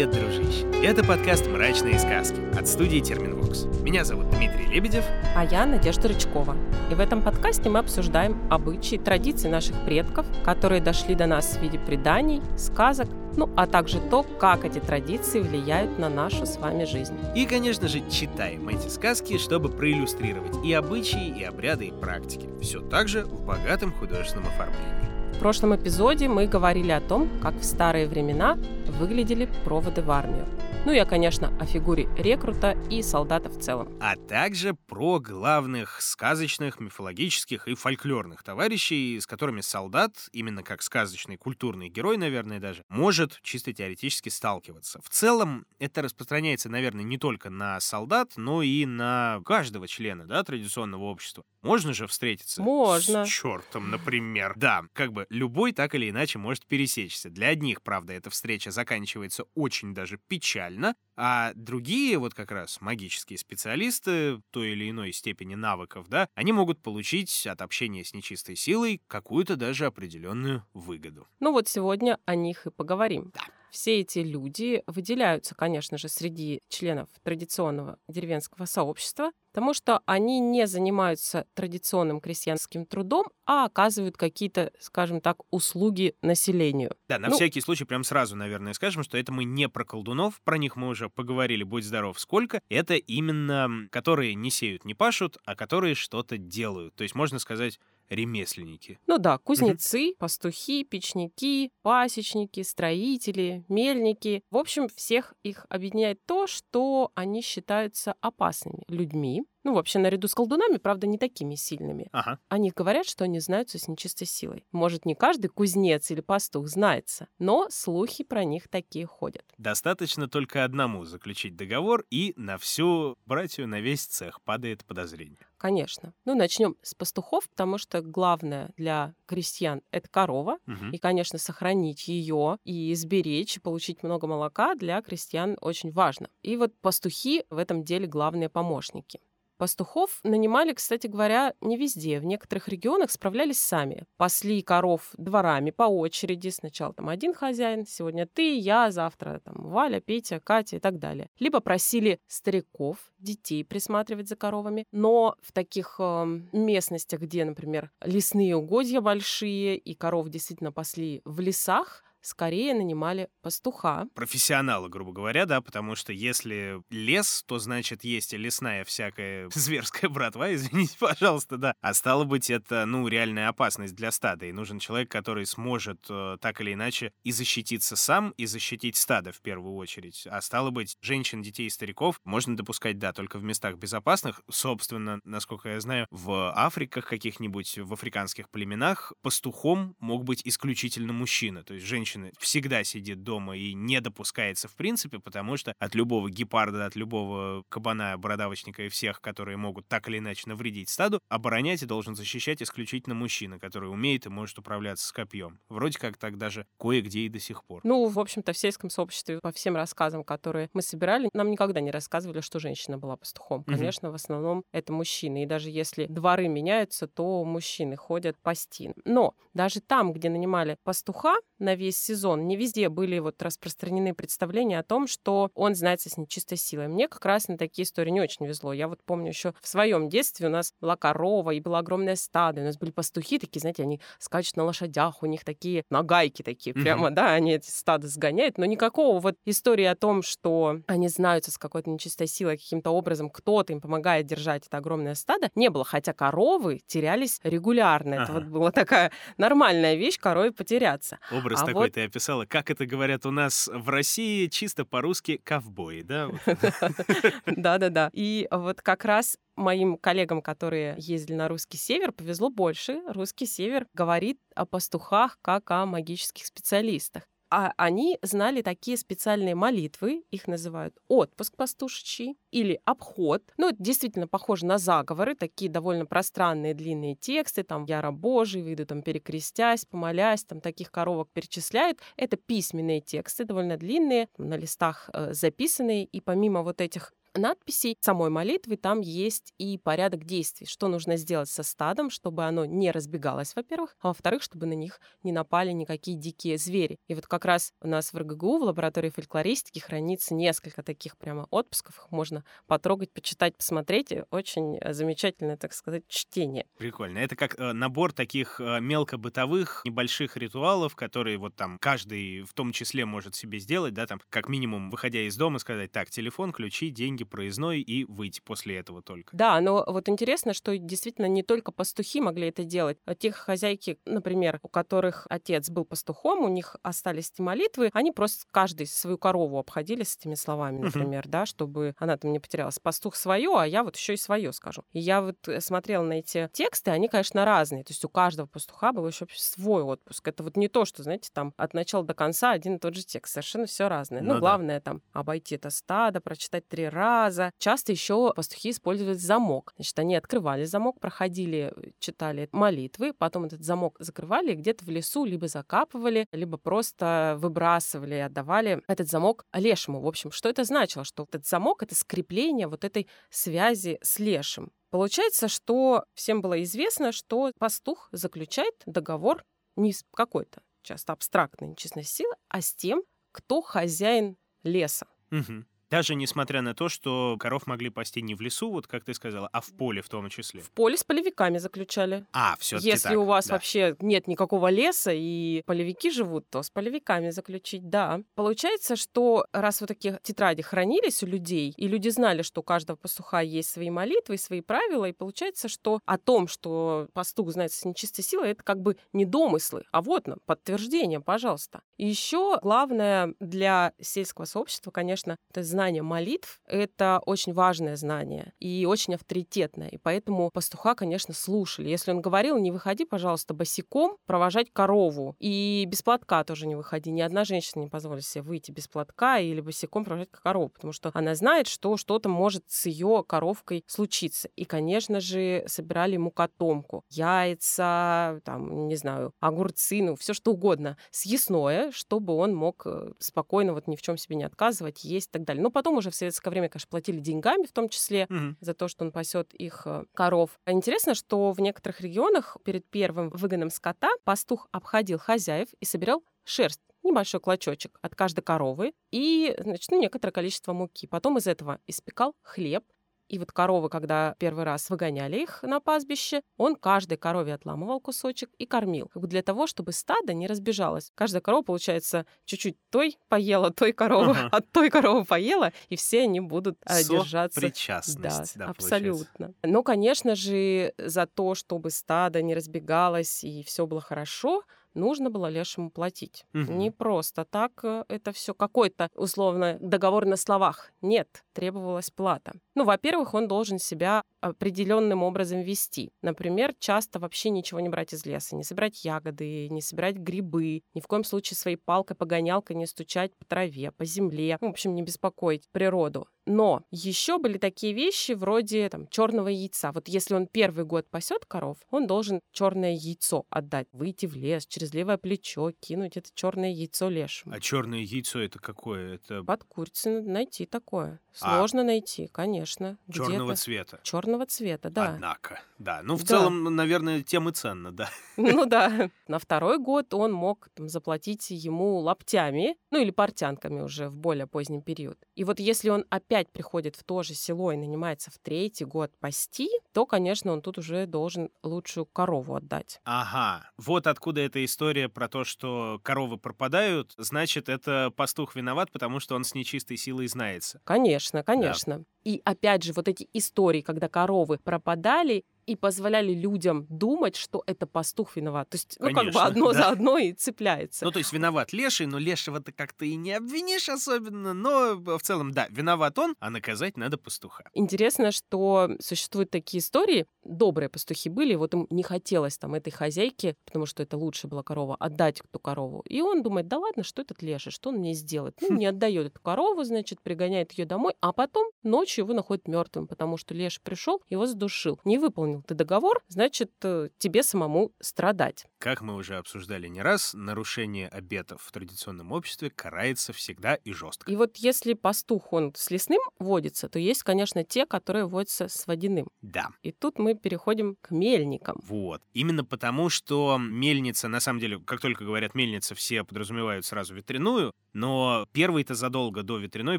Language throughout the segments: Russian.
Привет, дружище! Это подкаст «Мрачные сказки» от студии Терминвокс. Меня зовут Дмитрий Лебедев. А я Надежда Рычкова. И в этом подкасте мы обсуждаем обычаи, традиции наших предков, которые дошли до нас в виде преданий, сказок, ну а также то, как эти традиции влияют на нашу с вами жизнь. И, конечно же, читаем эти сказки, чтобы проиллюстрировать и обычаи, и обряды, и практики. Все так же в богатом художественном оформлении. Прошлом эпизоде мы говорили о том, как в старые времена выглядели проводы в армию. Ну и, конечно, о фигуре рекрута и солдата в целом. А также про главных сказочных, мифологических и фольклорных товарищей, с которыми солдат, именно как сказочный культурный герой, наверное, даже, может чисто теоретически сталкиваться. В целом, это распространяется, наверное, не только на солдат, но и на каждого члена да, традиционного общества. Можно же встретиться Можно. с чертом, например. Да, как бы любой так или иначе может пересечься. Для одних, правда, эта встреча заканчивается очень даже печально, а другие, вот как раз магические специалисты той или иной степени навыков, да, они могут получить от общения с нечистой силой какую-то даже определенную выгоду. Ну вот сегодня о них и поговорим. Да. Все эти люди выделяются, конечно же, среди членов традиционного деревенского сообщества, потому что они не занимаются традиционным крестьянским трудом, а оказывают какие-то, скажем так, услуги населению. Да, на Ну- всякий случай прям сразу, наверное, скажем, что это мы не про колдунов, про них мы уже поговорили, будь здоров, сколько. Это именно которые не сеют, не пашут, а которые что-то делают. То есть, можно сказать, ремесленники. Ну да, кузнецы, пастухи, печники, пасечники, строители, мельники. В общем, всех их объединяет то, что они считаются опасными людьми. Ну, вообще, наряду с колдунами, правда, не такими сильными. Ага. Они говорят, что они знаются с нечистой силой. Может, не каждый кузнец или пастух знается, но слухи про них такие ходят. Достаточно только одному заключить договор, и на всю братью, на весь цех падает подозрение. Конечно. Ну, начнем с пастухов, потому что главное для крестьян — это корова. Мгм. И, конечно, сохранить ее и сберечь, и получить много молока для крестьян очень важно. И вот пастухи в этом деле главные помощники. Пастухов нанимали, кстати говоря, не везде. В некоторых регионах справлялись сами. Пасли коров дворами по очереди. Сначала там один хозяин, сегодня ты, я, завтра там Валя, Петя, Катя и так далее. Либо просили стариков, детей присматривать за коровами. Но в таких эм, местностях, где, например, лесные угодья большие и коров действительно пасли в лесах, скорее нанимали пастуха. Профессионалы, грубо говоря, да, потому что если лес, то значит есть и лесная всякая зверская братва, извините, пожалуйста, да. А стало быть, это, ну, реальная опасность для стада, и нужен человек, который сможет э, так или иначе и защититься сам, и защитить стадо в первую очередь. А стало быть, женщин, детей и стариков можно допускать, да, только в местах безопасных. Собственно, насколько я знаю, в Африках каких-нибудь, в африканских племенах пастухом мог быть исключительно мужчина. То есть женщина всегда сидит дома и не допускается в принципе, потому что от любого гепарда, от любого кабана, бородавочника и всех, которые могут так или иначе навредить стаду, оборонять и должен защищать исключительно мужчина, который умеет и может управляться с копьем. Вроде как так даже кое-где и до сих пор. Ну, в общем-то, в сельском сообществе по всем рассказам, которые мы собирали, нам никогда не рассказывали, что женщина была пастухом. Мгм. Конечно, в основном это мужчины. И даже если дворы меняются, то мужчины ходят пасти. Но даже там, где нанимали пастуха на весь сезон, не везде были вот распространены представления о том, что он знается с нечистой силой. Мне как раз на такие истории не очень везло. Я вот помню еще в своем детстве у нас была корова, и было огромное стадо, у нас были пастухи такие, знаете, они скачут на лошадях, у них такие нагайки такие, Мгм. прямо, да, они эти стада сгоняют, но никакого вот истории о том, что они знаются с какой-то нечистой силой, каким-то образом кто-то им помогает держать это огромное стадо, не было, хотя коровы терялись регулярно. Это Ага. вот была такая нормальная вещь, корове потеряться. Образ А такой вот- ты описала. Как это говорят у нас в России, чисто по-русски ковбои, да? Да-да-да. И вот как раз моим коллегам, которые ездили на русский север, повезло больше. Русский север говорит о пастухах как о магических специалистах. А они знали такие специальные молитвы, их называют отпуск пастушечий или обход. Ну, это действительно похоже на заговоры, такие довольно пространные длинные тексты, там «Яра Божий», «Выйду там перекрестясь», «Помолясь», там таких коровок перечисляют. Это письменные тексты, довольно длинные, на листах э, записанные, и помимо вот этих надписей самой молитвы там есть и порядок действий, что нужно сделать со стадом, чтобы оно не разбегалось, во-первых, а во-вторых, чтобы на них не напали никакие дикие звери. И вот как раз у нас в РГГУ, в лаборатории фольклористики, хранится несколько таких прямо отпусков. Их можно потрогать, почитать, посмотреть. Очень э, замечательное, так сказать, чтение. Прикольно. Это как э, набор таких э, мелкобытовых небольших ритуалов, которые вот там каждый в том числе может себе сделать, да, там как минимум, выходя из дома, сказать, так, телефон, ключи, деньги, проездной и выйти после этого только. Да, но вот интересно, что действительно не только пастухи могли это делать. А тех хозяйки, например, у которых отец был пастухом, у них остались эти молитвы, они просто каждый свою корову обходили с этими словами, например, да, чтобы она там не потерялась. Пастух свое, а я вот еще и свое скажу. И я вот э, смотрела на эти тексты, они, конечно, разные. То есть у каждого пастуха был еще свой отпуск. Это вот не то, что, знаете, там от начала до конца один и тот же текст. Совершенно все разное. Ну, ну главное да. там обойти это стадо, прочитать три раза. Часто еще пастухи использовали замок. Значит, они открывали замок, проходили, читали молитвы, потом этот замок закрывали где-то в лесу либо закапывали, либо просто выбрасывали и отдавали этот замок лешему. В общем, что это значило? Что этот замок — это скрепление вот этой связи с лешим. Получается, что всем было известно, что пастух заключает договор не с какой-то часто абстрактной нечестной силы, а с тем, кто хозяин леса. Угу. Даже несмотря на то, что коров могли пасти не в лесу, вот как ты сказала, а в поле в том числе. В поле с полевиками заключали. А, все Если так, у вас да. вообще нет никакого леса и полевики живут, то с полевиками заключить, да. Получается, что раз вот такие тетради хранились у людей, и люди знали, что у каждого пастуха есть свои молитвы и свои правила, и получается, что о том, что пастух знает с нечистой силой, это как бы не домыслы, а вот на подтверждение, пожалуйста. И еще главное для сельского сообщества, конечно, это знание знание молитв — это очень важное знание и очень авторитетное. И поэтому пастуха, конечно, слушали. Если он говорил, не выходи, пожалуйста, босиком провожать корову. И без платка тоже не выходи. Ни одна женщина не позволит себе выйти без платка или босиком провожать корову, потому что она знает, что что-то может с ее коровкой случиться. И, конечно же, собирали ему котомку. Яйца, там, не знаю, огурцы, ну, все что угодно. Съестное, чтобы он мог э, спокойно вот ни в чем себе не отказывать, есть и так далее. Ну, потом уже в советское время, конечно, платили деньгами, в том числе угу. за то, что он пасет их э, коров. А интересно, что в некоторых регионах перед первым выгоном скота пастух обходил хозяев и собирал шерсть небольшой клочочек от каждой коровы и, значит, ну, некоторое количество муки. Потом из этого испекал хлеб, и вот коровы, когда первый раз выгоняли их на пастбище, он каждой корове отламывал кусочек и кормил. Как бы для того, чтобы стадо не разбежалось. Каждая корова, получается, чуть-чуть той поела, той коровы, ага. от той коровы поела, и все они будут а, держаться. Причастность, да, да абсолютно. Получается. Но, конечно же, за то, чтобы стадо не разбегалось и все было хорошо, нужно было лешему платить. Угу. Не просто так э, это все какой-то условно договор на словах. Нет, требовалась плата. Ну, во-первых, он должен себя определенным образом вести. Например, часто вообще ничего не брать из леса, не собирать ягоды, не собирать грибы, ни в коем случае своей палкой-погонялкой не стучать по траве, по земле, ну, в общем, не беспокоить природу. Но еще были такие вещи вроде там, черного яйца. Вот если он первый год пасет коров, он должен черное яйцо отдать, выйти в лес, через левое плечо кинуть это черное яйцо лешему. А черное яйцо это какое? Это под курицей найти такое. А. Сложно а, найти, конечно. Черного цвета. Черного цвета, да. Однако, да. Ну, в да. целом, наверное, тем и ценно, да. Ну да. На второй год он мог там, заплатить ему лаптями, ну или портянками уже в более поздний период. И вот если он опять приходит в то же село и нанимается в третий год пасти, то, конечно, он тут уже должен лучшую корову отдать. Ага. Вот откуда эта история про то, что коровы пропадают. Значит, это пастух виноват, потому что он с нечистой силой знается. Конечно, конечно. Да. И опять же, вот эти истории, когда коровы пропадали, и позволяли людям думать, что это пастух виноват. То есть, ну, Конечно, как бы одно да. за одно и цепляется. Ну, то есть виноват леший, но лешего ты как-то и не обвинишь особенно, но в целом, да, виноват он, а наказать надо пастуха. Интересно, что существуют такие истории, добрые пастухи были, вот им не хотелось там этой хозяйке, потому что это лучше была корова, отдать эту корову. И он думает, да ладно, что этот леший, что он мне сделает? Ну, не отдает эту корову, значит, пригоняет ее домой, а потом ночью его находит мертвым, потому что леший пришел, его задушил, не выполнил выполнил ты договор, значит, э, тебе самому страдать. Как мы уже обсуждали не раз, нарушение обетов в традиционном обществе карается всегда и жестко. И вот если пастух, он с лесным водится, то есть, конечно, те, которые водятся с водяным. Да. И тут мы переходим к мельникам. Вот. Именно потому, что мельница, на самом деле, как только говорят мельница, все подразумевают сразу ветряную, но первой-то задолго до ветряной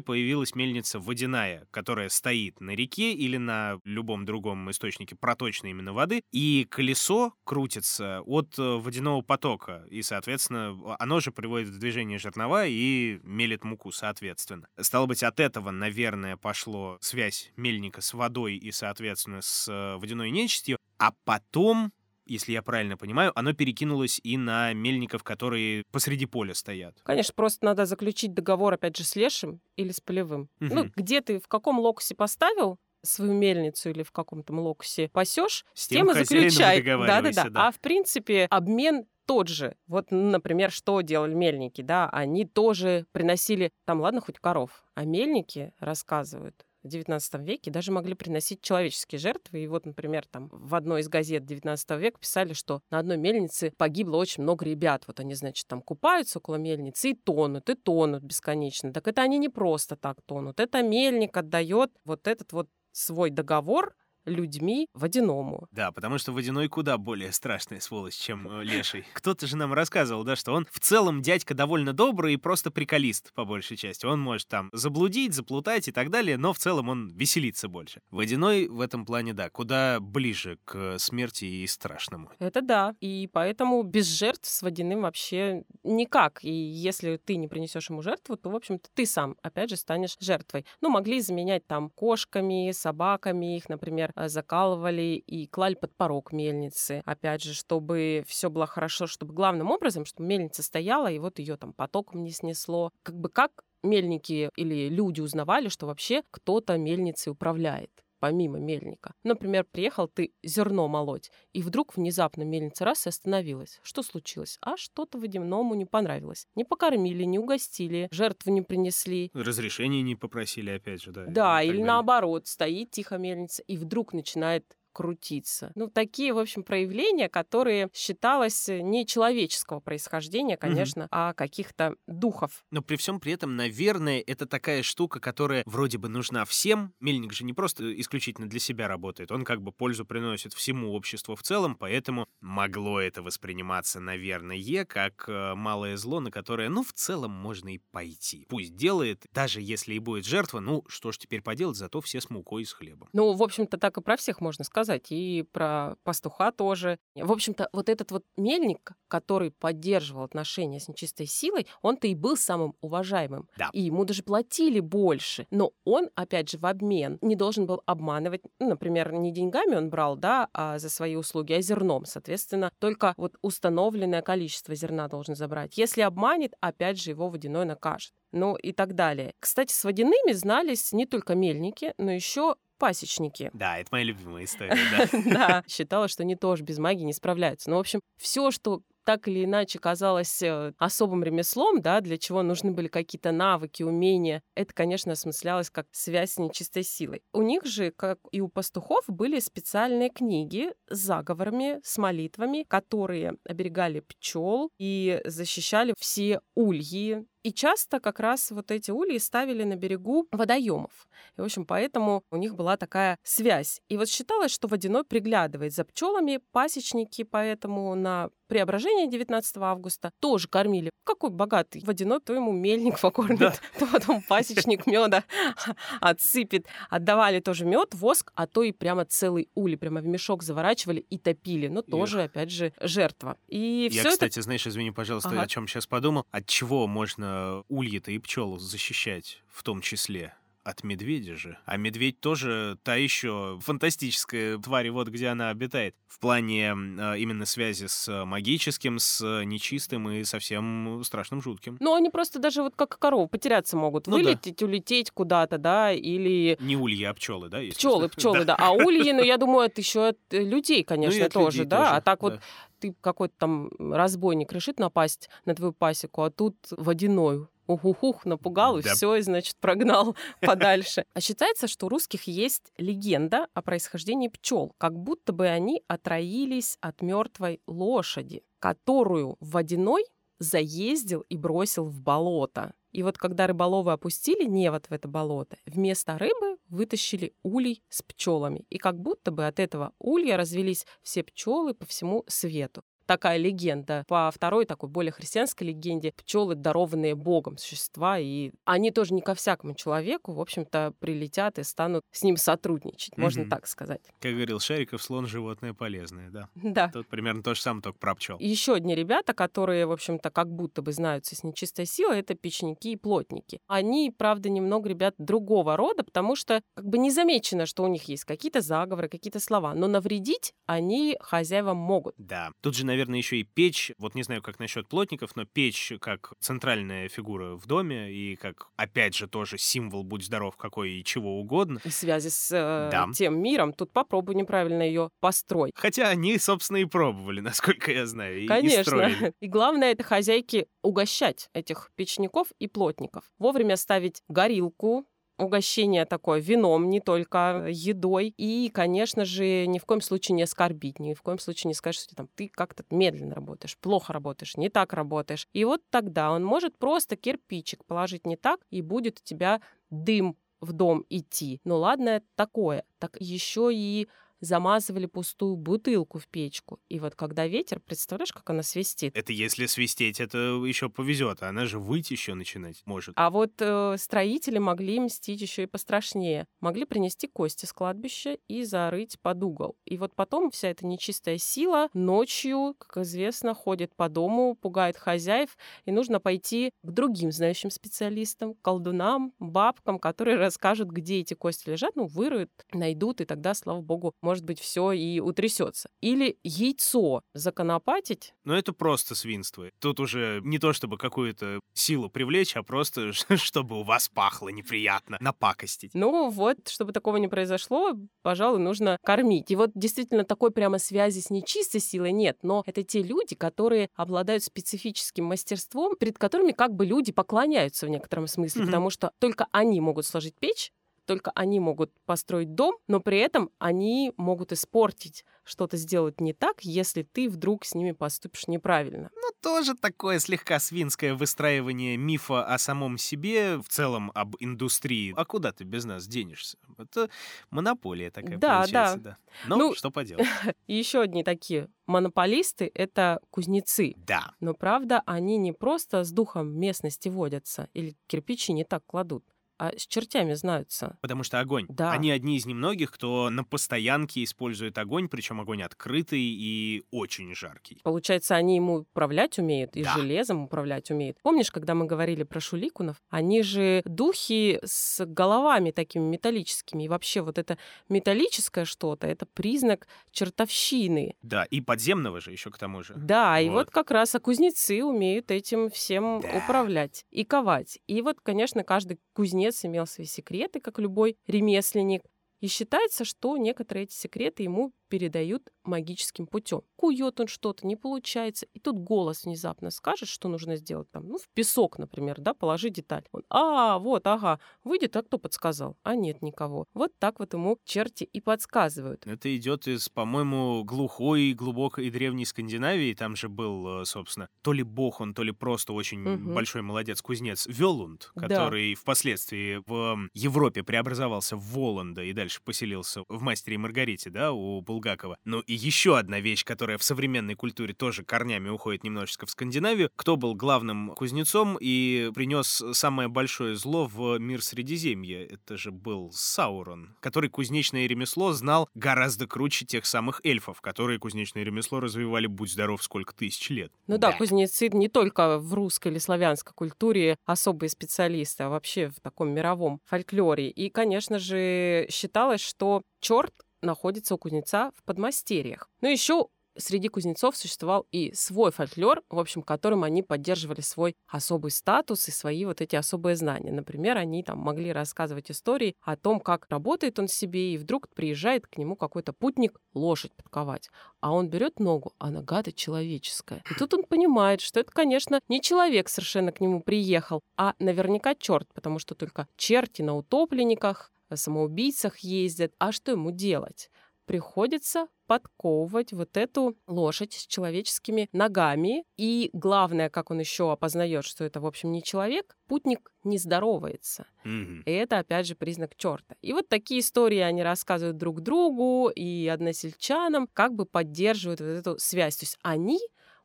появилась мельница водяная, которая стоит на реке или на любом другом источнике проточной именно воды, и колесо крутится от э, водяного потока, и, соответственно, оно же приводит в движение жернова и мелит муку, соответственно. Стало быть, от этого, наверное, пошло связь мельника с водой и, соответственно, с э, водяной нечистью, а потом если я правильно понимаю, оно перекинулось и на мельников, которые посреди поля стоят. Конечно, просто надо заключить договор, опять же, с лешим или с полевым. Мгм. Ну, где ты, в каком локусе поставил свою мельницу или в каком-то локусе пасешь, С тем тем и заключай. договаривайся, Да-да-да. да. А в принципе обмен тот же. Вот, например, что делали мельники, да, они тоже приносили, там, ладно, хоть коров, а мельники рассказывают, в XIX веке даже могли приносить человеческие жертвы. И вот, например, там в одной из газет XIX века писали, что на одной мельнице погибло очень много ребят. Вот они, значит, там купаются около мельницы и тонут, и тонут бесконечно. Так это они не просто так тонут. Это мельник отдает вот этот вот свой договор людьми водяному. Да, потому что водяной куда более страшная сволочь, чем э, леший. Кто-то же нам рассказывал, да, что он в целом дядька довольно добрый и просто приколист, по большей части. Он может там заблудить, заплутать и так далее, но в целом он веселится больше. Водяной в этом плане, да, куда ближе к смерти и страшному. Это да. И поэтому без жертв с водяным вообще никак. И если ты не принесешь ему жертву, то, в общем-то, ты сам, опять же, станешь жертвой. Ну, могли заменять там кошками, собаками, их, например, э, закалывали и клали под порог мельницы. Опять же, чтобы все было хорошо, чтобы главным образом, чтобы мельница стояла, и вот ее там потоком не снесло. Как бы как мельники или люди узнавали, что вообще кто-то мельницей управляет помимо мельника. Например, приехал ты зерно молоть, и вдруг внезапно мельница раз и остановилась. Что случилось? А что-то водяному не понравилось. Не покормили, не угостили, жертву не принесли. Разрешения не попросили, опять же, да. Да, или далее. наоборот, стоит тихо мельница, и вдруг начинает крутиться. Ну, такие, в общем, проявления, которые считалось э, не человеческого происхождения, конечно, а каких-то духов. Но при всем при этом, наверное, это такая штука, которая вроде бы нужна всем. Мельник же не просто исключительно для себя работает, он как бы пользу приносит всему обществу в целом, поэтому могло это восприниматься, наверное, как э, малое зло, на которое, ну, в целом можно и пойти. Пусть делает, даже если и будет жертва, ну, что ж теперь поделать, зато все с мукой и с хлебом. Ну, в общем-то, так и про всех можно сказать, и про пастуха тоже. В общем-то, вот этот вот мельник, который поддерживал отношения с нечистой силой, он-то и был самым уважаемым. Да. И ему даже платили больше. Но он, опять же, в обмен не должен был обманывать. Ну, например, не деньгами он брал, да, а за свои услуги, а зерном. Соответственно, только вот установленное количество зерна должен забрать. Если обманет, опять же, его водяной накажет. Ну и так далее. Кстати, с водяными знались не только мельники, но еще пасечники. Да, это моя любимая история, да. Да, считала, что они тоже без магии не справляются. Ну, в общем, все, что так или иначе казалось э, особым ремеслом, да, для чего нужны были какие-то навыки, умения, это, конечно, осмыслялось как связь с нечистой силой. У них же, как и у пастухов, были специальные книги с заговорами, с молитвами, которые оберегали пчел и защищали все ульи. И часто как раз вот эти ульи ставили на берегу водоемов. И, в общем, поэтому у них была такая связь. И вот считалось, что водяной приглядывает за пчелами, пасечники поэтому на преображение 19 августа тоже кормили. Какой богатый водяной, то ему мельник покормит, Да. то потом пасечник меда отсыпет. Отдавали тоже мед, воск, а то и прямо целый улей, прямо в мешок заворачивали и топили. Но тоже, опять же, жертва. И Я, все это кстати, знаешь, извини, пожалуйста, Ага. о чем сейчас подумал. От чего можно ульи-то и пчел защищать в том числе? От медведя же. А медведь тоже та еще фантастическая тварь, вот где она обитает. В плане э, именно связи с э, магическим, с э, нечистым и совсем страшным жутким. Ну, они просто даже вот как корова потеряться могут. Ну да. Вылететь, улететь куда-то, да, или Не ульи, а пчелы, да? пчелы, пчелы, да. А ульи, ну, я думаю, это еще от э, людей, конечно, Ну от тоже, людей да. тоже, А так вот да. ты какой-то там разбойник решит напасть на твою пасеку, а тут водяной ух-ух-ух напугал, и Да. все, и, значит, прогнал подальше. А считается, что у русских есть легенда о происхождении пчел, как будто бы они отроились от мертвой лошади, которую водяной заездил и бросил в болото. И вот когда рыболовы опустили невод в это болото, вместо рыбы вытащили улей с пчелами. И как будто бы от этого улья развелись все пчелы по всему свету. Такая легенда. По второй такой более христианской легенде пчелы дарованные Богом существа, и они тоже не ко всякому человеку, в общем-то, прилетят и станут с ним сотрудничать, можно Мгм. так сказать. Как говорил Шариков, слон животное полезное, да. Да. Тут примерно то же самое, только про пчел. Еще одни ребята, которые, в общем-то, как будто бы знаются с нечистой силой, это печники и плотники. Они, правда, немного ребят другого рода, потому что как бы не замечено, что у них есть какие-то заговоры, какие-то слова, но навредить они хозяевам могут. Да. Тут же, наверное, еще и печь. Вот не знаю, как насчет плотников, но печь как центральная фигура в доме и как, опять же, тоже символ «будь здоров» какой и чего угодно. В связи с э, Да. тем миром, тут попробуй неправильно ее построй. Хотя они, собственно, и пробовали, насколько я знаю, и, и строили. Конечно. И главное, это хозяйки угощать этих печников и плотников. Вовремя ставить горилку, угощение такое вином, не только едой. И, конечно же, ни в коем случае не оскорбить, ни в коем случае не сказать, что там, ты как-то медленно работаешь, плохо работаешь, не так работаешь. И вот тогда он может просто кирпичик положить не так, и будет у тебя дым в дом идти. Ну ладно, такое. Так еще и замазывали пустую бутылку в печку. И вот когда ветер, представляешь, как она свистит? Это если свистеть, это еще повезет, а она же выть еще начинать может. А вот э, строители могли мстить еще и пострашнее. Могли принести кости с кладбища и зарыть под угол. И вот потом вся эта нечистая сила ночью, как известно, ходит по дому, пугает хозяев, и нужно пойти к другим знающим специалистам, колдунам, бабкам, которые расскажут, где эти кости лежат, ну, выроют, найдут, и тогда, слава богу, может быть, все и утрясется. Или яйцо законопатить, Но это просто свинство. Тут уже не то, чтобы какую-то силу привлечь, а просто чтобы у вас пахло неприятно, напакостить. Ну вот, чтобы такого не произошло, пожалуй, нужно кормить. И вот действительно такой прямо связи с нечистой силой нет, но это те люди, которые обладают специфическим мастерством, перед которыми как бы люди поклоняются в некотором смысле, Мгм. потому что только они могут сложить печь, только они могут построить дом, но при этом они могут испортить, что-то сделать не так, если ты вдруг с ними поступишь неправильно. Ну, тоже такое слегка свинское выстраивание мифа о самом себе, в целом об индустрии. А куда ты без нас денешься? Это монополия такая Да, получается, да. Но Ну, что поделать. И еще одни такие монополисты — это кузнецы. Да. Но правда, они не просто с духом местности водятся или кирпичи не так кладут, а с чертями знаются. Потому что огонь. Да. Они одни из немногих, кто на постоянке использует огонь, причем огонь открытый и очень жаркий. Получается, они ему управлять умеют, и Да. железом управлять умеют. Помнишь, когда мы говорили про шуликунов? Они же духи с головами такими металлическими. И вообще вот это металлическое что-то, это признак чертовщины. Да, и подземного же еще к тому же. Да, и вот Вот. как раз а кузнецы умеют этим всем Да. управлять и ковать. И вот, конечно, каждый кузнец имел свои секреты, как любой ремесленник. И считается, что некоторые эти секреты ему передают магическим путем. Кует он что-то, не получается, и тут голос внезапно скажет, что нужно сделать там, ну, в песок, например, да, положи деталь. Он, а, вот, ага, выйдет, а кто подсказал? А нет никого. Вот так вот ему черти и подсказывают. Это идет из, по-моему, глухой, глубокой и древней Скандинавии. Там же был, э, собственно, то ли бог он, то ли просто очень Мгм. большой молодец-кузнец Велунд, Да. который впоследствии в Европе преобразовался в Воланда и дальше поселился в «Мастере и Маргарите», да, у Булгакова. Ну и еще одна вещь, которая в современной культуре тоже корнями уходит немножечко в Скандинавию. Кто был главным кузнецом и принес самое большое зло в мир Средиземья? Это же был Саурон, который кузнечное ремесло знал гораздо круче тех самых эльфов, которые кузнечное ремесло развивали, будь здоров, сколько тысяч лет. Ну да, кузнецы не только в русской или славянской культуре особые специалисты, а вообще в таком мировом фольклоре. И, конечно же, считалось, что черт находится у кузнеца в подмастерьях. Но еще среди кузнецов существовал и свой фольклор, в общем, которым они поддерживали свой особый статус и свои вот эти особые знания. Например, они там могли рассказывать истории о том, как работает он себе, и вдруг приезжает к нему какой-то путник лошадь подковать. А он берет ногу, а нога-то человеческая. И тут он понимает, что это, конечно, не человек совершенно к нему приехал, а наверняка черт, потому что только черти на утопленниках, самоубийцах ездят. А что ему делать? приходится подковывать вот эту лошадь с человеческими ногами. И главное, как он еще опознает, что это, в общем, не человек, путник не здоровается. Мгм. И это, опять же, признак черта. И вот такие истории они рассказывают друг другу и односельчанам, как бы поддерживают вот эту связь. То есть они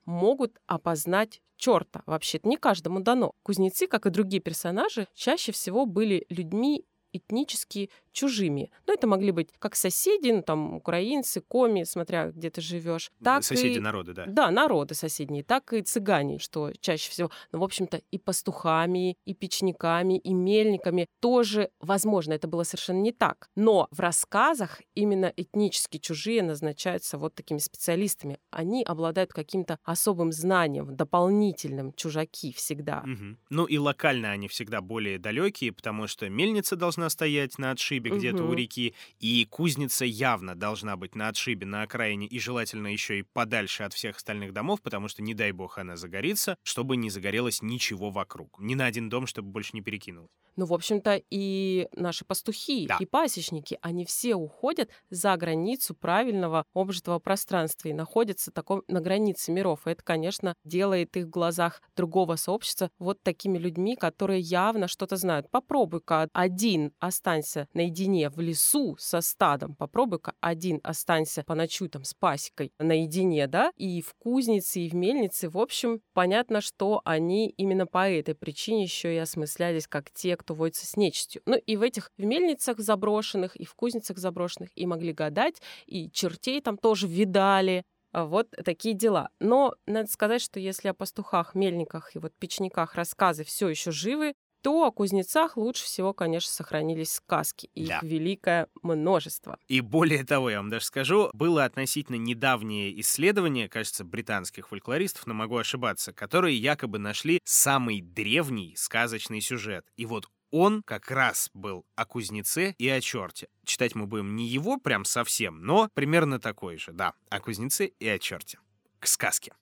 могут опознать черта. Вообще-то не каждому дано. Кузнецы, как и другие персонажи, чаще всего были людьми этнически чужими. Ну, это могли быть как соседи, ну, там, украинцы, коми, смотря где ты живешь, так Соседи и... народы, да. Да, народы соседние, так и цыгане, что чаще всего. Но, в общем-то, и пастухами, и печниками, и мельниками тоже возможно. Это было совершенно не так. Но в рассказах именно этнически чужие назначаются вот такими специалистами. Они обладают каким-то особым знанием, дополнительным, чужаки всегда. Мгм. Ну и локально они всегда более далекие, потому что мельница должна стоять на отшибе где-то у реки, и кузница явно должна быть на отшибе, на окраине, и желательно еще и подальше от всех остальных домов, потому что, не дай бог, она загорится, чтобы не загорелось ничего вокруг. Ни на один дом, чтобы больше не перекинулось. Ну, в общем-то, и наши пастухи, Да. и пасечники, они все уходят за границу правильного обжитого пространства и находятся таком, на границе миров. И это, конечно, делает их в глазах другого сообщества вот такими людьми, которые явно что-то знают. Попробуй-ка один останься наедине в лесу со стадом, попробуй-ка один останься поночуй там с пасекой наедине, да, и в кузнице, и в мельнице. В общем, понятно, что они именно по этой причине еще и осмыслялись как те, кто водится с нечистью. Ну и в этих в мельницах заброшенных, и в кузницах заброшенных и могли гадать, и чертей там тоже видали. А Вот такие дела. Но надо сказать, что если о пастухах, мельниках и вот печниках рассказы все еще живы, то о кузнецах лучше всего, конечно, сохранились сказки. и Да. Их великое множество. И более того, я вам даже скажу, было относительно недавнее исследование, кажется, британских фольклористов, но могу ошибаться, которые якобы нашли самый древний сказочный сюжет. И вот он как раз был о кузнеце и о черте. Читать мы будем не его прям совсем, но примерно такой же, да, о кузнеце и о черте. К сказке.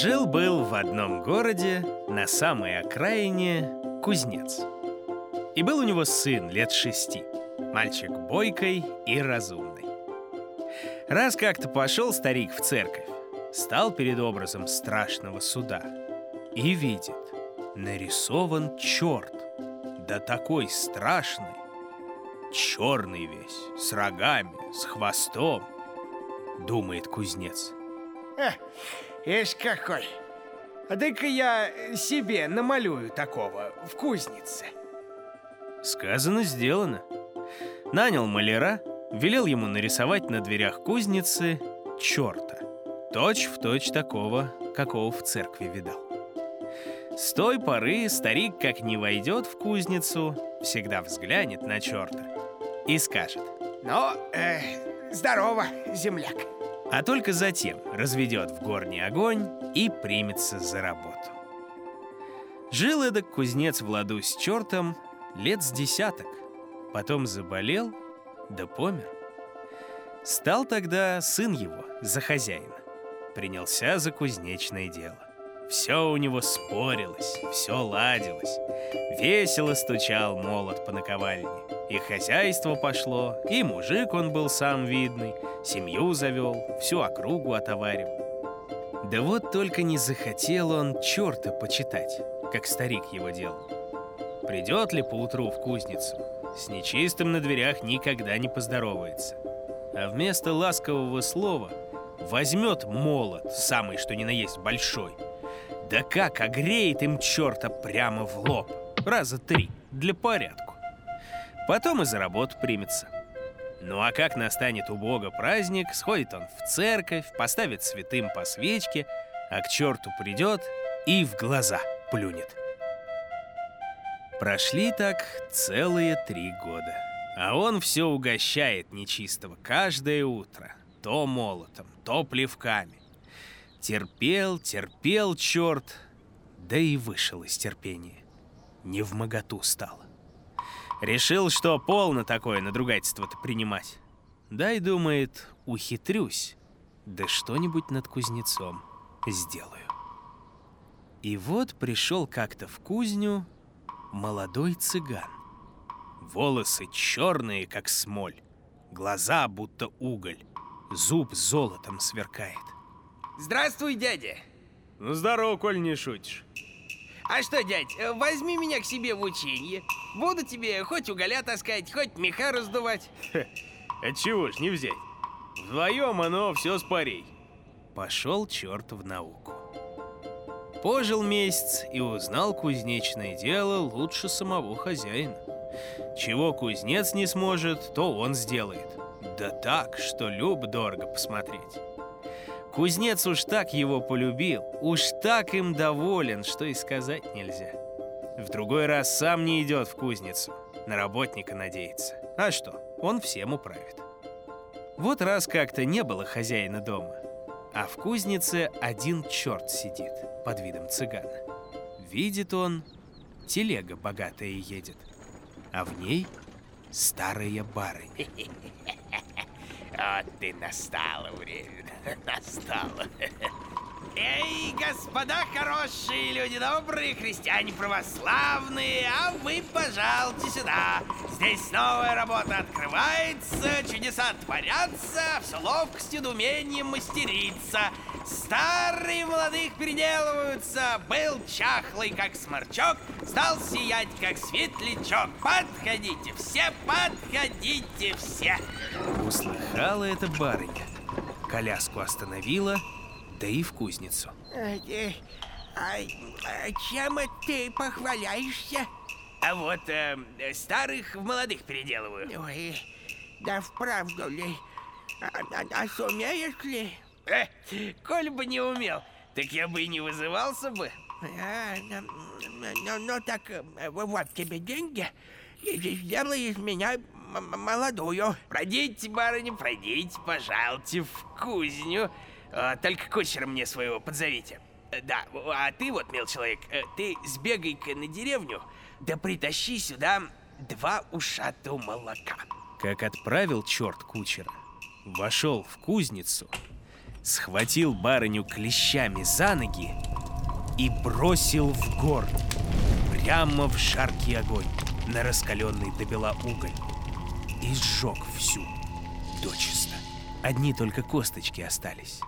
Жил-был в одном городе, на самой окраине, кузнец. И был у него сын лет шести. Мальчик бойкой и разумный. Раз как-то пошел старик в церковь, стал перед образом страшного суда и видит, нарисован черт, да такой страшный, черный весь, с рогами, с хвостом, думает кузнец. Ишь какой. А дай-ка я себе намалюю такого в кузнице. Сказано, сделано. Нанял маляра, велел ему нарисовать на дверях кузницы черта. Точь в точь такого, какого в церкви видал. С той поры старик, как не войдет в кузницу, всегда взглянет на черта и скажет, Ну, э, здорово, земляк. А только затем разведет в горний огонь и примется за работу. Жил эдак кузнец в ладу с чертом лет с десяток, потом заболел, да помер. Стал тогда сын его за хозяина, принялся за кузнечное дело. Все у него спорилось, все ладилось. Весело стучал молот по наковальне. И хозяйство пошло, и мужик он был сам видный, семью завел, всю округу отоваривал. Да вот только не захотел он черта почитать, как старик его делал. Придет ли поутру в кузницу, с нечистым на дверях никогда не поздоровается. А вместо ласкового слова возьмет молот, самый что ни на есть большой, да как огреет им черта прямо в лоб, раза три, для порядку. Потом и за работу примется. Ну а как настанет у Бога праздник, сходит он в церковь, поставит святым по свечке, а к черту придет и в глаза плюнет. Прошли так целые три года. А он все угощает нечистого каждое утро. То молотом, то плевками. Терпел, терпел черт, да и вышел из терпения. Не в моготу стало. Решил, что полно такое надругательство-то принимать. Дай, думает, ухитрюсь, да что-нибудь над кузнецом сделаю. И вот пришел как-то в кузню молодой цыган. Волосы черные, как смоль, глаза будто уголь, зуб золотом сверкает. Здравствуй, дядя. Ну здорово, коль не шутишь. А что, дядь, возьми меня к себе в ученье. Буду тебе хоть уголя таскать, хоть меха раздувать. А чего ж не взять? Вдвоем оно все спарей. Пошел черт в науку. Пожил месяц и узнал кузнечное дело лучше самого хозяина. Чего кузнец не сможет, то он сделает. Да так, что люб дорого посмотреть. Кузнец уж так его полюбил, уж так им доволен, что и сказать нельзя. В другой раз сам не идет в кузницу, на работника надеется. А что, он всем управит. Вот раз как-то не было хозяина дома, а в кузнице один черт сидит под видом цыгана. Видит он, телега богатая едет, а в ней старая барыня. Вот ты настало время, настало. Эй, господа хорошие, люди добрые, христиане православные, а вы пожалуйте сюда. Здесь новая работа открывается, чудеса творятся, все ловкостью да умением мастериться. Старые молодых переделываются, был чахлый, как сморчок, стал сиять, как светлячок. Подходите все, подходите все. Услыхала эта барыня, коляску остановила, да и в кузницу. А, а чем ты похваляешься? А вот э, старых в молодых переделываю. Ой, да вправду ли? А, а, а сумеешь ли? Э, коль бы не умел, так я бы и не вызывался бы. А, ну, ну, ну так вот тебе деньги, и сделай из меня молодую. Пройдите, барыня, пройдите, пожалуйте, в кузню. А, только кучера мне своего подзовите. Да, а ты вот, мил человек, э, ты сбегай-ка на деревню, да притащи сюда два ушата молока. Как отправил черт кучера, вошел в кузницу, схватил барыню клещами за ноги и бросил в горн, прямо в жаркий огонь, на раскаленный добела уголь, и сжег всю, дочисто. Одни только косточки остались.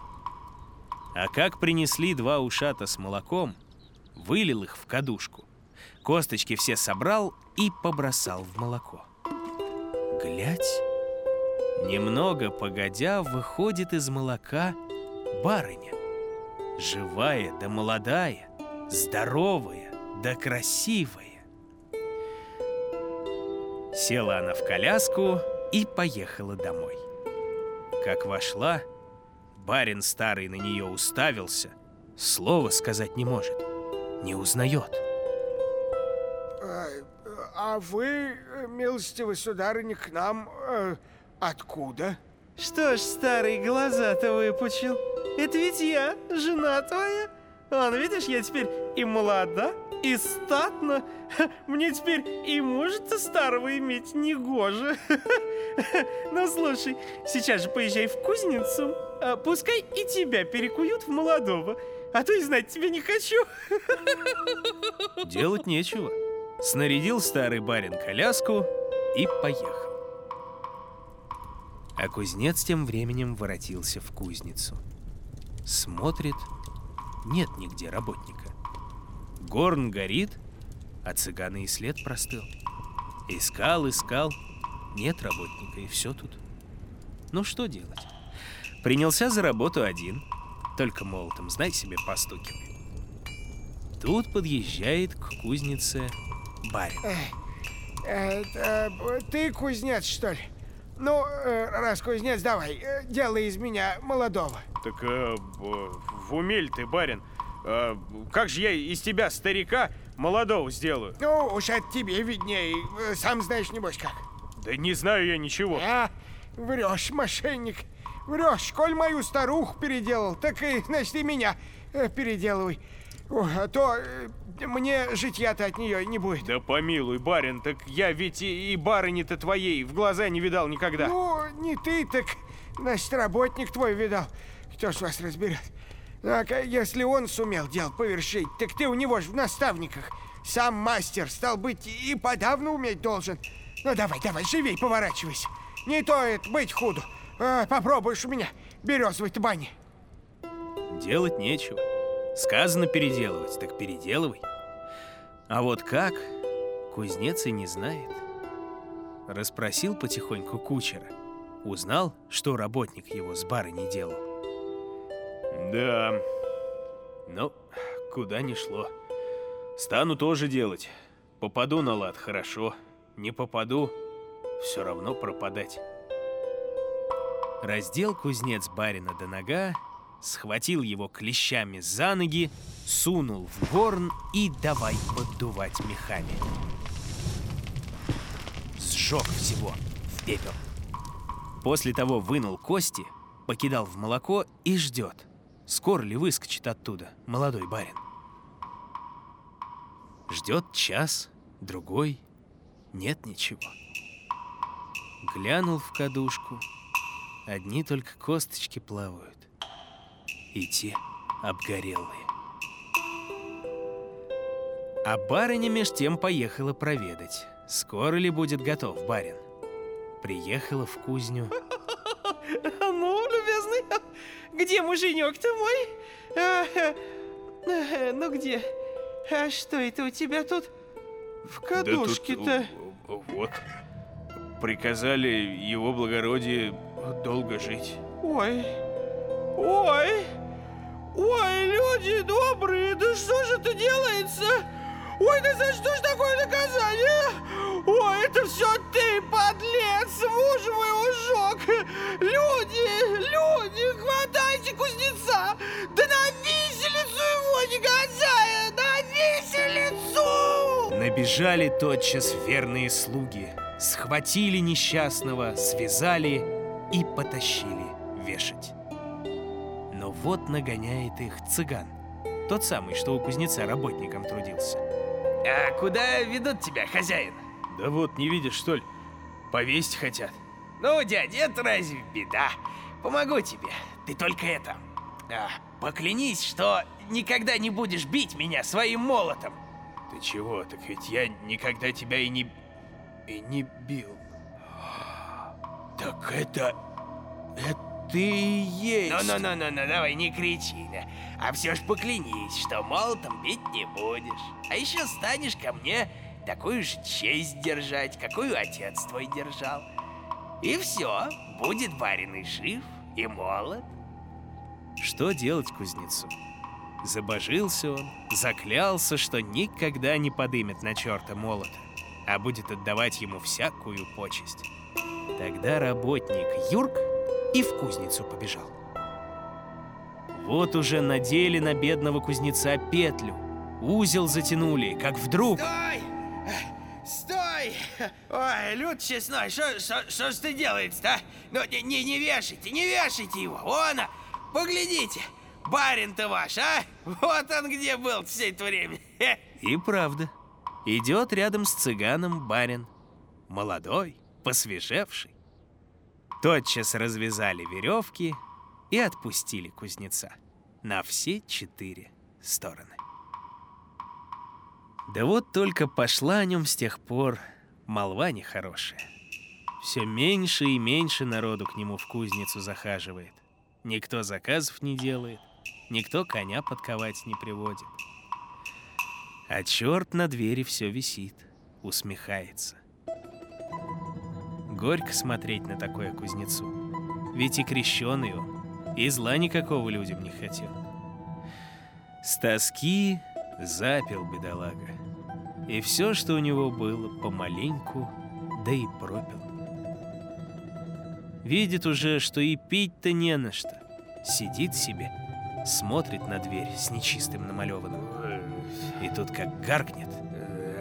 А как принесли два ушата с молоком, вылил их в кадушку. Косточки все собрал и побросал в молоко. Глядь, немного погодя, выходит из молока барыня. Живая да молодая, здоровая да красивая. Села она в коляску и поехала домой. Как вошла, Барин старый на нее уставился, слова сказать не может, не узнает. А, а вы, милостивый сударыня, к нам э, откуда? Что ж, старый глаза-то выпучил? Это ведь я, жена твоя. Он, видишь, я теперь и молода, и статно. Мне теперь и мужа-то старого иметь не гоже. Ну, слушай, сейчас же поезжай в кузницу. А пускай и тебя перекуют в молодого. А то и знать тебя не хочу. Делать нечего. Снарядил старый барин коляску и поехал. А кузнец тем временем воротился в кузницу. Смотрит, нет нигде работника. Горн горит, а цыгана и след простыл. Искал, искал, нет работника, и все тут. Ну что делать? Принялся за работу один, только молотом, знай себе, постукивает. Тут подъезжает к кузнице барин. Это ты кузнец, что ли? Ну, э, раз кузнец, давай, э, делай из меня молодого. Так э, в умель ты, барин. Э, как же я из тебя, старика, молодого сделаю? Ну, уж от тебе виднее, сам знаешь, небось, как. Да не знаю я ничего. А, врешь, мошенник. Врешь, коль мою старуху переделал, так и, значит, и меня э, переделывай. О, а то э, мне житья-то от нее не будет. Да помилуй, барин, так я ведь и, и барыни-то твоей в глаза не видал никогда. Ну, не ты, так, значит, работник твой видал. Кто ж вас разберет? А если он сумел дело повершить, так ты у него же в наставниках. Сам мастер, стал быть, и подавно уметь должен. Ну, давай, давай, живей, поворачивайся. Не то это быть худу. А, попробуешь у меня березовой-то бани. Делать нечего. Сказано переделывать, так переделывай. А вот как, кузнец и не знает. Расспросил потихоньку кучера. Узнал, что работник его с бары не делал. Да, ну, куда ни шло. Стану тоже делать. Попаду на лад, хорошо. Не попаду, все равно пропадать. Раздел кузнец барина до нога, схватил его клещами за ноги, сунул в горн и давай поддувать мехами. Сжег всего в пепел. После того вынул кости, покидал в молоко и ждет. Скоро ли выскочит оттуда молодой барин? Ждет час, другой, нет ничего. Глянул в кадушку, одни только косточки плавают. И те обгорелые. А барыня меж тем поехала проведать, скоро ли будет готов барин. Приехала в кузню. Где муженек-то мой? А, а, ну где? А что это у тебя тут в кадушке-то? Да вот. Приказали его благородие долго жить. Ой, ой, ой, люди добрые, да что же это делается? Ой, да за что ж такое наказание? Ой, это все ты, подлец, муж мой. Люди, люди, Набежали тотчас верные слуги, схватили несчастного, связали и потащили вешать. Но вот нагоняет их цыган, тот самый, что у кузнеца работником трудился. А куда ведут тебя, хозяин? Да вот, не видишь, что ли? Повесить хотят. Ну, дядя, это разве беда? Помогу тебе. Ты только это... А, поклянись, что никогда не будешь бить меня своим молотом. Ты чего? Так ведь я никогда тебя и не... и не бил. Так это... это ты и есть. Ну-ну-ну-ну, давай не кричи, да. А все ж поклянись, что молотом бить не будешь. А еще станешь ко мне такую же честь держать, какую отец твой держал. И все, будет барин и жив, и молод. Что делать кузнецу? Забожился он, заклялся, что никогда не подымет на черта молота, а будет отдавать ему всякую почесть. Тогда работник Юрк и в кузницу побежал. Вот уже надели на бедного кузнеца петлю, узел затянули, как вдруг... Стой! Стой! Ой, люд честной, что ж ты делаете-то, а? Ну, не, не, не вешайте, не вешайте его, вон, поглядите, барин-то ваш, а? Вот он где был все это время. И правда, идет рядом с цыганом барин, молодой, посвежевший. Тотчас развязали веревки и отпустили кузнеца на все четыре стороны. Да вот только пошла о нем с тех пор молва нехорошая. Все меньше и меньше народу к нему в кузницу захаживает. Никто заказов не делает, никто коня подковать не приводит. А черт на двери все висит, усмехается. Горько смотреть на такое кузнецу. Ведь и крещеный он, и зла никакого людям не хотел. С тоски запил бедолага. И все, что у него было, помаленьку, да и пропил. Видит уже, что и пить-то не на что. Сидит себе, смотрит на дверь с нечистым намалеванным. И тут как гаркнет.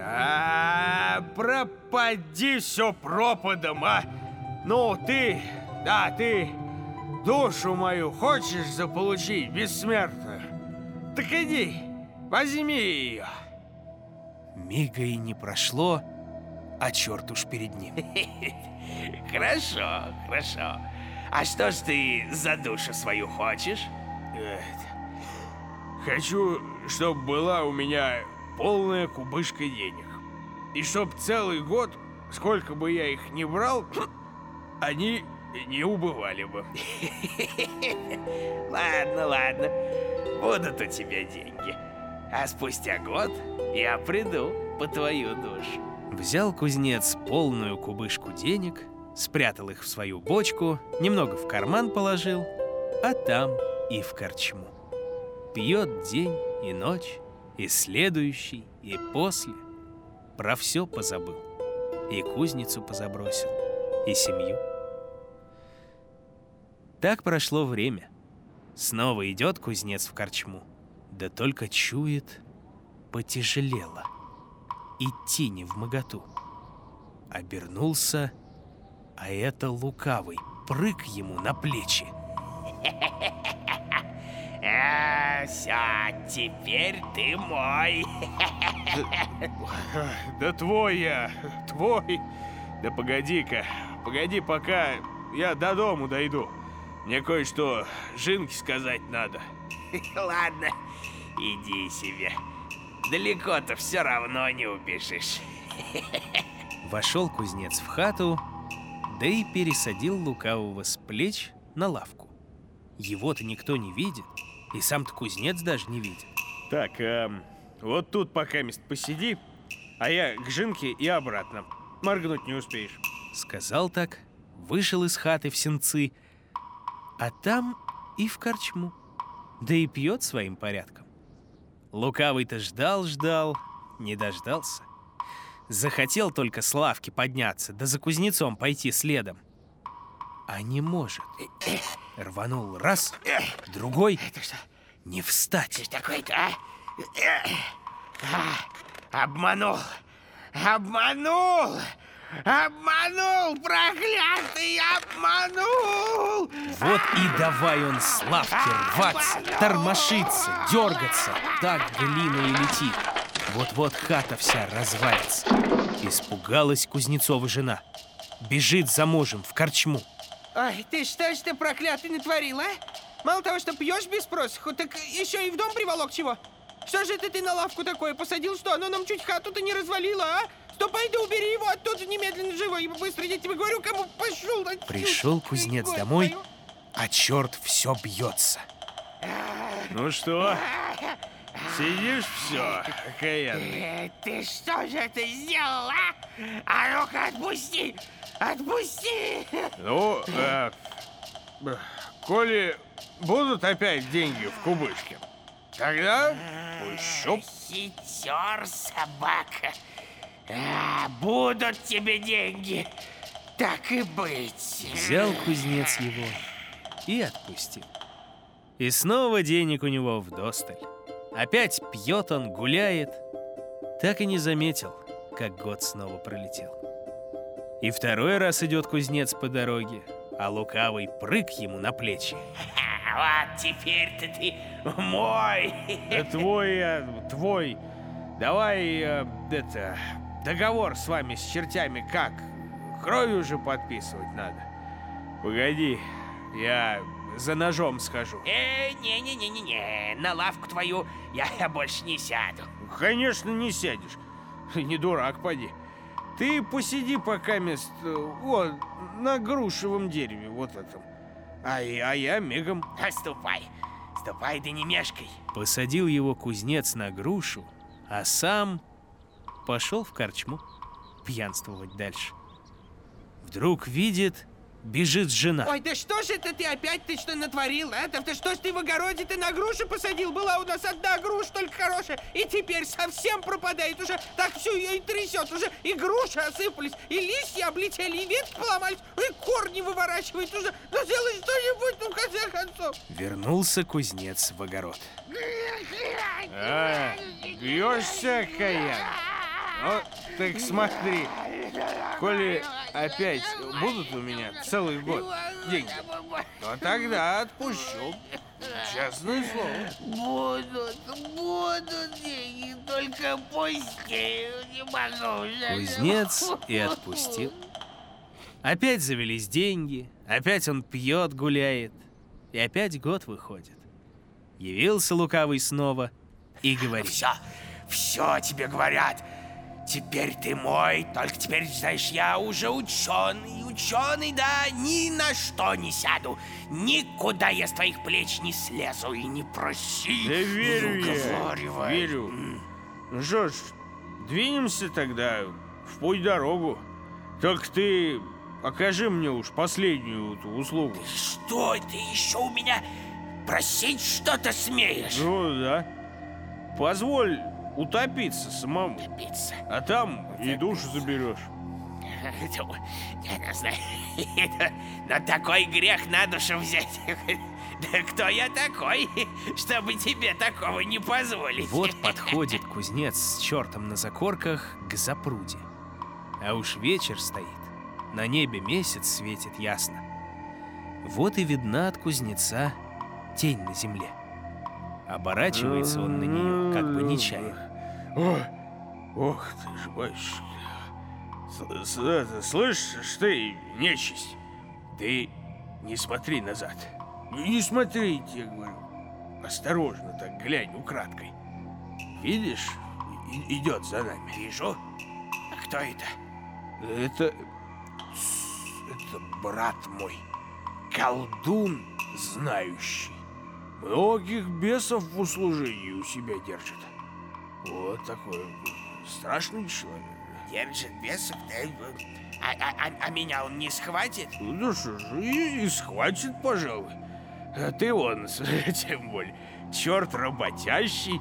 А, пропади все пропадом, а! Ну, ты, да, ты душу мою хочешь заполучить бессмертную? Так иди, возьми ее. Мига и не прошло, а черт уж перед ним. Хорошо, хорошо. А что ж ты за душу свою хочешь? Хочу, чтобы была у меня полная кубышка денег. И чтоб целый год, сколько бы я их не брал, они не убывали бы. Ладно, ладно. Будут у тебя деньги. А спустя год я приду по твою душу. Взял кузнец полную кубышку денег, спрятал их в свою бочку, немного в карман положил, а там и в корчму. Пьет день и ночь, и следующий, и после. Про все позабыл. И кузницу позабросил, и семью. Так прошло время. Снова идет кузнец в корчму. Да только чует, потяжелело. Идти не в моготу. Обернулся, а это лукавый, прыг ему на плечи. А, все, теперь ты мой. Да твой я, твой. Да погоди-ка, погоди, пока я до дому дойду. Мне кое-что Жинке сказать надо. Ладно, иди себе. Далеко-то все равно не убежишь. Вошел кузнец в хату, да и пересадил лукавого с плеч на лавку. Его-то никто не видит, и сам-то кузнец даже не видит. Так, эм, вот тут пока мест посиди, а я к Жинке и обратно. Моргнуть не успеешь. Сказал так, вышел из хаты в сенцы, а там и в корчму. Да и пьет своим порядком. Лукавый-то ждал-ждал, не дождался. Захотел только с лавки подняться, да за кузнецом пойти следом. А не может. Рванул раз, другой, Это что? не встать. такое-то, а? А, Обманул! Обманул! Обманул! Проклятый! Обманул! Вот и давай он с лавки рваться, тормошиться, дергаться. Так глина и летит. Вот-вот хата вся развалится. Испугалась Кузнецова жена. Бежит за мужем в корчму. Ой, ты что ж ты проклятый натворил, а? Мало того, что пьешь без просиху, так еще и в дом приволок чего? Что же это ты на лавку такое посадил, что оно нам чуть хату-то не развалило, а? Ступай да убери его оттуда немедленно живо и быстро, я тебе говорю, кому пошел. отсюда. Пришел кузнец Ой, домой, твою. а черт все бьется. Ну что, сидишь все, окаянный? Э, Ты что же это сделал, а? А ну-ка отпусти! Отпусти! Ну, э, э, коли будут опять деньги в кубышке, тогда пущу. Хитер, собака. А, будут тебе деньги. Так и быть. Взял кузнец его и отпустил. И снова денег у него вдосталь. Опять пьет он, гуляет. Так и не заметил, как год снова пролетел. И второй раз идет кузнец по дороге, а лукавый прыг ему на плечи. Вот теперь-то ты мой. Да твой, я, твой. Давай, э, это, договор с вами, с чертями, как? Кровью же подписывать надо. Погоди, я за ножом схожу. Э, не-не-не-не-не, на лавку твою я, я больше не сяду. Конечно, не сядешь. Не дурак, поди. Ты посиди пока мест, э, вот, на грушевом дереве, вот этом. А я, а я мигом. А ступай, ступай, да не мешкай. Посадил его кузнец на грушу, а сам пошел в корчму пьянствовать дальше. Вдруг видит, бежит жена. Ой, да что ж это ты опять ты что натворил, а? Да ты что ж ты в огороде ты на груши посадил? Была у нас одна груша только хорошая, и теперь совсем пропадает уже. Так всю ее и трясет уже. И груши осыпались, и листья облетели, и ветки поломались, и корни выворачивает уже. Ну сделай что-нибудь, ну в конце концов. Вернулся кузнец в огород. А, бьешься, Каян? Ну, так смотри, коли опять будут у меня целый год деньги, то тогда отпущу. Честное слово. Будут, будут деньги, только пусти, не могу уже. Кузнец и отпустил. Опять завелись деньги, опять он пьет, гуляет, и опять год выходит. Явился лукавый снова и говорит. Все, все тебе говорят. Теперь ты мой, только теперь, знаешь, я уже ученый, ученый, да, ни на что не сяду, никуда я с твоих плеч не слезу и не проси, Да верю не я, верю. М. Ну что ж, двинемся тогда в путь дорогу. Только ты окажи мне уж последнюю эту услугу. Что ты еще у меня просить что-то смеешь? Ну да. Позволь утопиться самому, Пицца. а там и душу заберешь. Не знаю, на такой грех на душу взять. Да кто я такой, чтобы тебе такого не позволить? Вот подходит кузнец с чертом на закорках к запруде. А уж вечер стоит. На небе месяц светит ясно. Вот и видна от кузнеца тень на земле. Оборачивается он на нее, как бы нечаянно. Ой, ох ты ж, батюшка. С- с- это, Слышишь ты, нечисть, ты не смотри назад. Не не смотри, я говорю. Осторожно так глянь украдкой. Видишь, и- идет за нами. Вижу. А кто это? Это... Это брат мой. Колдун знающий. Многих бесов в услужении у себя держит. Вот такой страшный человек. Держит бесов, да? А, а- а- а меня он не схватит? Ну что ж, и, и схватит, пожалуй. А ты он, тем более, черт работящий,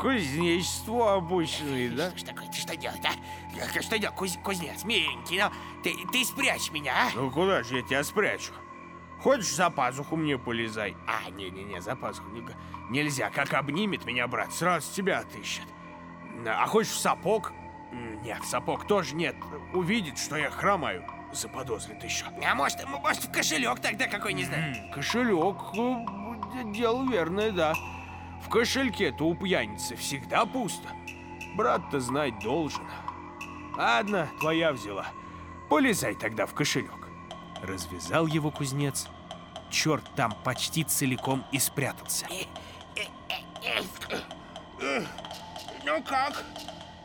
кузнечеству обученный, да? Что такое? Ты что делать, а? Э, Что делать, куз- кузнец, миленький, ну, ты, ты спрячь меня, а? Ну куда же я тебя спрячу? Хочешь за пазуху мне полезай? А, не-не-не, за пазуху не- нельзя. Как обнимет меня брат, сразу тебя отыщет. А хочешь в сапог? Нет, в сапог тоже нет. Увидит, что я хромаю, заподозрит еще. А может, может в кошелек тогда какой, не знаю? М, Кошелек, э, дело верное, да. В кошельке-то у пьяницы всегда пусто. Брат-то знать должен. Ладно, твоя взяла. Полезай тогда в кошелек. Развязал его кузнец. Черт там почти целиком и спрятался. Ну как?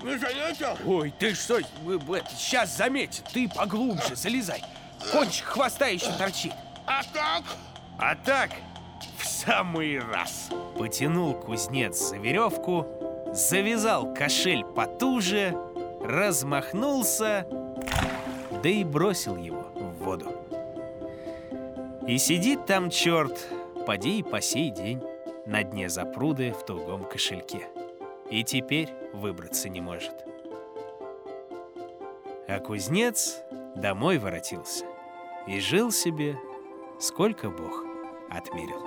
Не заметил? Ой, ты что, сейчас заметит, ты поглубже залезай. Кончик хвоста еще торчит. А так? А так, в самый раз. Потянул кузнец за веревку, завязал кошель потуже, размахнулся, да и бросил его в воду. И сидит там черт, поди и по сей день, на дне запруды в тугом кошельке. И теперь выбраться не может. А кузнец домой воротился и жил себе, сколько Бог отмерил.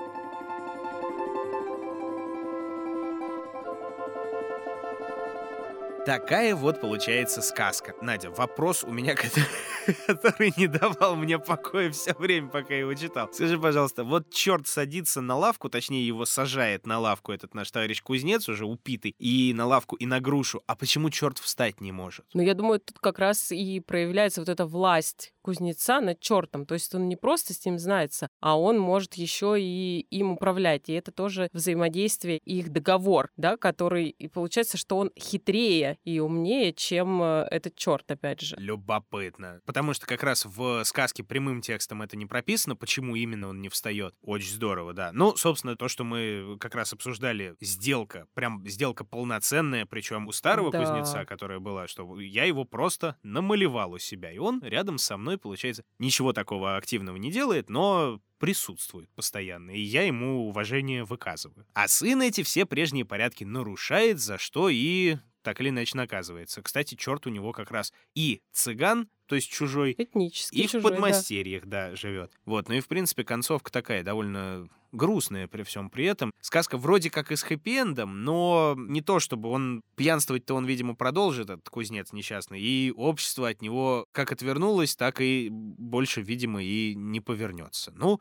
Такая вот получается сказка. Надя, вопрос у меня, который, который не давал мне покоя все время, пока я его читал. Скажи, пожалуйста, вот черт садится на лавку, точнее его сажает на лавку этот наш товарищ кузнец, уже упитый, и на лавку, и на грушу. А почему черт встать не может? Но я думаю, тут как раз и проявляется вот эта власть кузнеца над чертом. То есть он не просто с ним знается, а он может еще и им управлять. И это тоже взаимодействие и их договор, да, который и получается, что он хитрее и умнее, чем э, этот черт, опять же. Любопытно. Потому что как раз в сказке прямым текстом это не прописано, почему именно он не встает. Очень здорово, да. Ну, собственно, то, что мы как раз обсуждали, сделка, прям сделка полноценная, причем у старого Да. кузнеца, которая была, что я его просто намалевал у себя, и он рядом со мной, получается, ничего такого активного не делает, но присутствует постоянно, и я ему уважение выказываю. А сын эти все прежние порядки нарушает, за что и так или иначе наказывается. Кстати, черт у него как раз и цыган, то есть чужой, Этнический и чужой, в да. подмастерьях, да, живет. Вот, ну и в принципе концовка такая довольно грустная при всем при этом. Сказка вроде как и с хэппи-эндом, но не то чтобы он пьянствовать-то он, видимо, продолжит, этот кузнец несчастный, и общество от него как отвернулось, так и больше, видимо, и не повернется. Ну,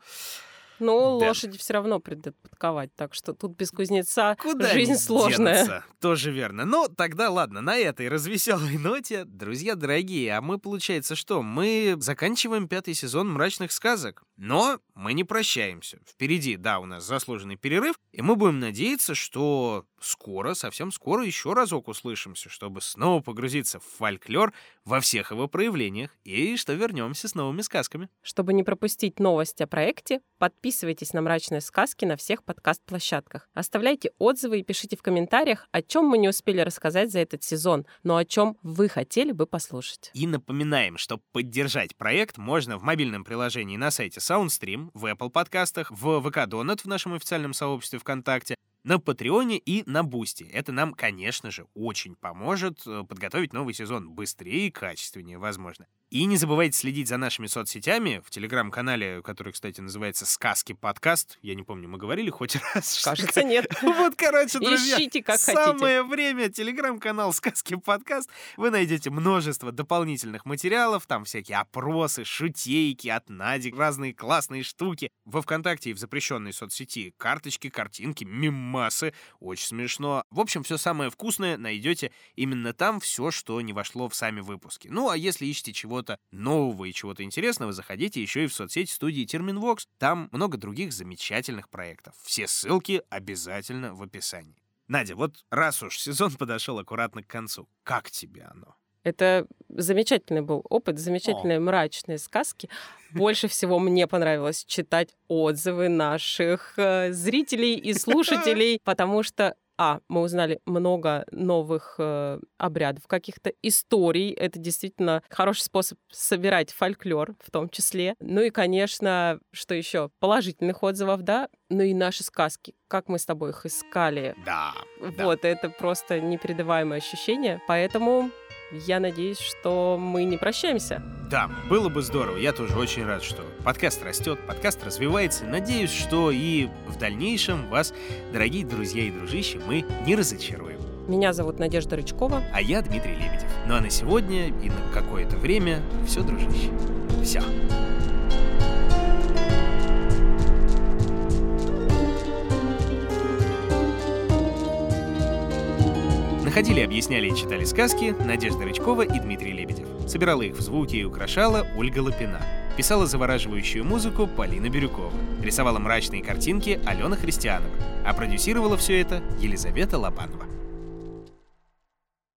Но Да. лошади все равно придут подковать, так что тут без кузнеца Куда жизнь сложная. денутся? Тоже верно. Ну, тогда ладно, на этой развеселой ноте, друзья дорогие, а мы, получается, что? Мы заканчиваем пятый сезон «Мрачных сказок». Но мы не прощаемся. Впереди, да, у нас заслуженный перерыв, и мы будем надеяться, что скоро, совсем скоро еще разок услышимся, чтобы снова погрузиться в фольклор во всех его проявлениях, и что вернемся с новыми сказками. Чтобы не пропустить новости о проекте, подписывайтесь на «Мрачные сказки» на всех подкаст-площадках. Оставляйте отзывы и пишите в комментариях, о чем мы не успели рассказать за этот сезон, но о чем вы хотели бы послушать. И напоминаем, что поддержать проект можно в мобильном приложении на сайте SoundStream, в Apple подкастах, в ВК Донат в нашем официальном сообществе ВКонтакте, на Патреоне и на Бусти. Это нам, конечно же, очень поможет э, подготовить новый сезон быстрее и качественнее, возможно. И не забывайте следить за нашими соцсетями в телеграм-канале, который, кстати, называется «Сказки подкаст». Я не помню, мы говорили хоть раз? что Кажется, нет. вот, короче, друзья, Ищите, как хотите. самое время. Телеграм-канал «Сказки подкаст». Вы найдете множество дополнительных материалов. Там всякие опросы, шутейки от Нади, разные классные штуки. Во ВКонтакте и в запрещенной соцсети карточки, картинки, мемасы. Очень смешно. В общем, все самое вкусное найдете именно там, все, что не вошло в сами выпуски. Ну, а если ищете чего-то нового и чего-то интересного, заходите еще и в соцсети студии Терминвокс. Там много других замечательных проектов. Все ссылки обязательно в описании. Надя, вот раз уж сезон подошел аккуратно к концу, как тебе оно? Это замечательный был опыт, замечательные мрачные сказки. Больше всего мне понравилось читать отзывы наших э, зрителей и слушателей, потому что а, мы узнали много новых э, обрядов, каких-то историй. Это действительно хороший способ собирать фольклор в том числе. Ну и, конечно, что еще? Положительных отзывов, да? Ну и наши сказки. Как мы с тобой их искали. Да, да. Вот, это просто непередаваемое ощущение. Поэтому я надеюсь, что мы не прощаемся. Да, было бы здорово. Я тоже очень рад, что подкаст растет, подкаст развивается. Надеюсь, что и в дальнейшем вас, дорогие друзья и дружище, мы не разочаруем. Меня зовут Надежда Рычкова. А я Дмитрий Лебедев. Ну а на сегодня и на какое-то время все, дружище. Все. Находили, объясняли и читали сказки Надежда Рычкова и Дмитрий Лебедев. Собирала их в звуки и украшала Ольга Лапина. Писала завораживающую музыку Полина Бирюкова. Рисовала мрачные картинки Алена Христианова. А продюсировала все это Елизавета Лобанова.